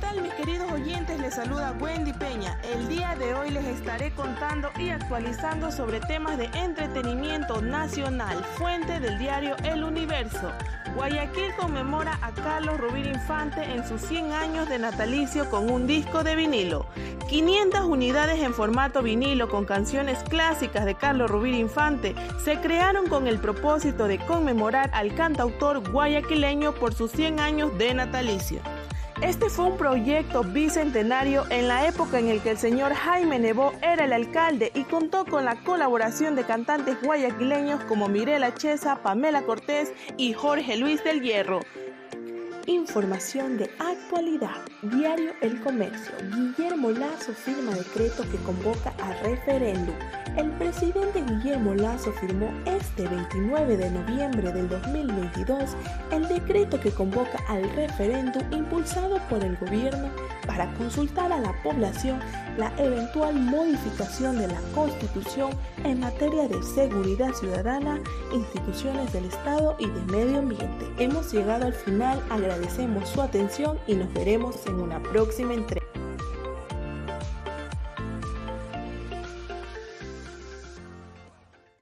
tal mis queridos oyentes? Les saluda Wendy Peña. El día de hoy les estaré contando y actualizando sobre temas de entretenimiento nacional, fuente del diario El Universo. Guayaquil conmemora a Carlos Rubín Infante en sus 100 años de natalicio con un disco de vinilo. 500 unidades en formato vinilo con canciones clásicas de Carlos Rubín Infante se crearon con el propósito de conmemorar al cantautor guayaquileño por sus 100 años de natalicio. Este fue un proyecto bicentenario en la época en el que el señor Jaime Nebó era el alcalde y contó con la colaboración de cantantes guayaquileños como Mirela Chesa, Pamela Cortés y Jorge Luis del Hierro. Información de actualidad. Diario El Comercio. Guillermo Lazo firma decreto que convoca a referéndum. El presidente Guillermo Lazo firmó este 29 de noviembre del 2022 el decreto que convoca al referéndum impulsado por el gobierno para consultar a la población la eventual modificación de la Constitución en materia de seguridad ciudadana, instituciones del Estado y de medio ambiente. Hemos llegado al final, agradecemos su atención y nos veremos en una próxima entrega.